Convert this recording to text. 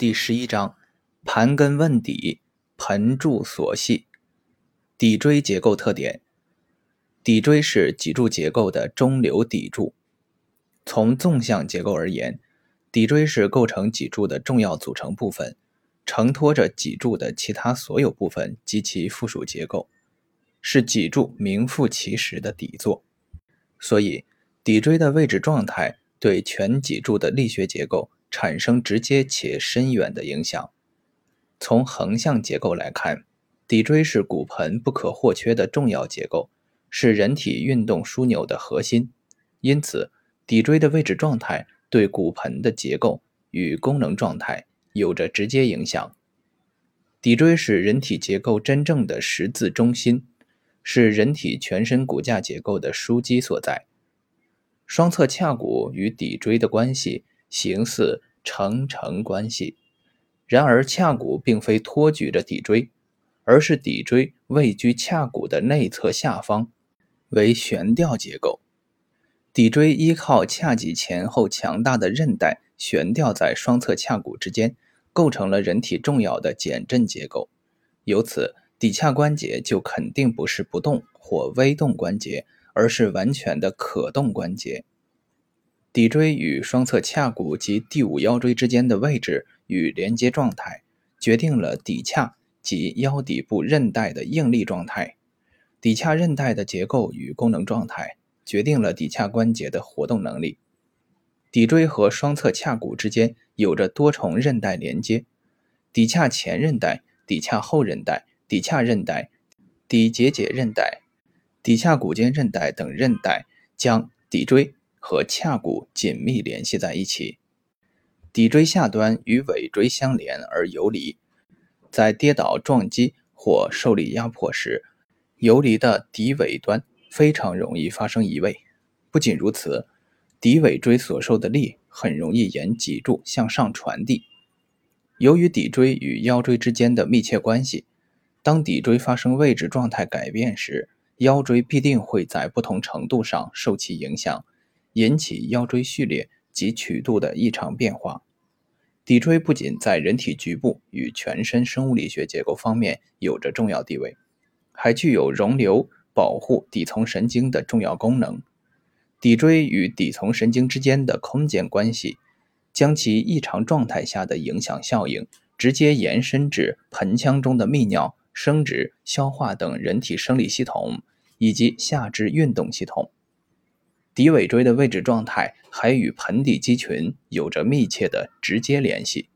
第十一章：盘根问底，盆柱锁系。底椎结构特点：底椎是脊柱结构的中流砥柱。从纵向结构而言，底椎是构成脊柱的重要组成部分，承托着脊柱的其他所有部分及其附属结构，是脊柱名副其实的底座。所以，底椎的位置状态对全脊柱的力学结构产生直接且深远的影响。从横向结构来看，骶椎是骨盆不可或缺的重要结构，是人体运动枢纽的核心。因此，骶椎的位置状态对骨盆的结构与功能状态有着直接影响。骶椎是人体结构真正的十字中心，是人体全身骨架结构的枢机所在。双侧髂骨与骶椎的关系形似承承关系，然而髂骨并非托举着骶椎。而是骶椎位居髂骨的内侧下方，为悬吊结构。骶椎依靠髂脊前后强大的韧带悬吊在双侧髂骨之间，构成了人体重要的减震结构。由此，骶髂关节就肯定不是不动或微动关节，而是完全的可动关节。骶椎与双侧髂骨及第五腰椎之间的位置与连接状态，决定了骶髂。及腰底部韧带的应力状态，骶髂韧带的结构与功能状态决定了骶髂关节的活动能力。骶椎和双侧髂骨之间有着多重韧带连接，骶髂前韧带、骶髂后韧带、骶髂韧带、骶结节韧带、骶髂骨间韧带等韧带将骶椎和髂骨紧密联系在一起。骶椎下端与尾椎相连而游离。在跌倒、撞击或受力压迫时，游离的底尾端非常容易发生移位。不仅如此，底尾椎所受的力很容易沿脊柱向上传递。由于骶椎与腰椎之间的密切关系，当骶椎发生位置状态改变时，腰椎必定会在不同程度上受其影响，引起腰椎序列及曲度的异常变化。骶椎不仅在人体局部与全身生物力学结构方面有着重要地位，还具有容留、保护底层神经的重要功能。骶椎与底层神经之间的空间关系，将其异常状态下的影响效应直接延伸至盆腔中的泌尿、生殖、消化等人体生理系统以及下肢运动系统。骶尾椎的位置状态还与盆底肌群有着密切的直接联系。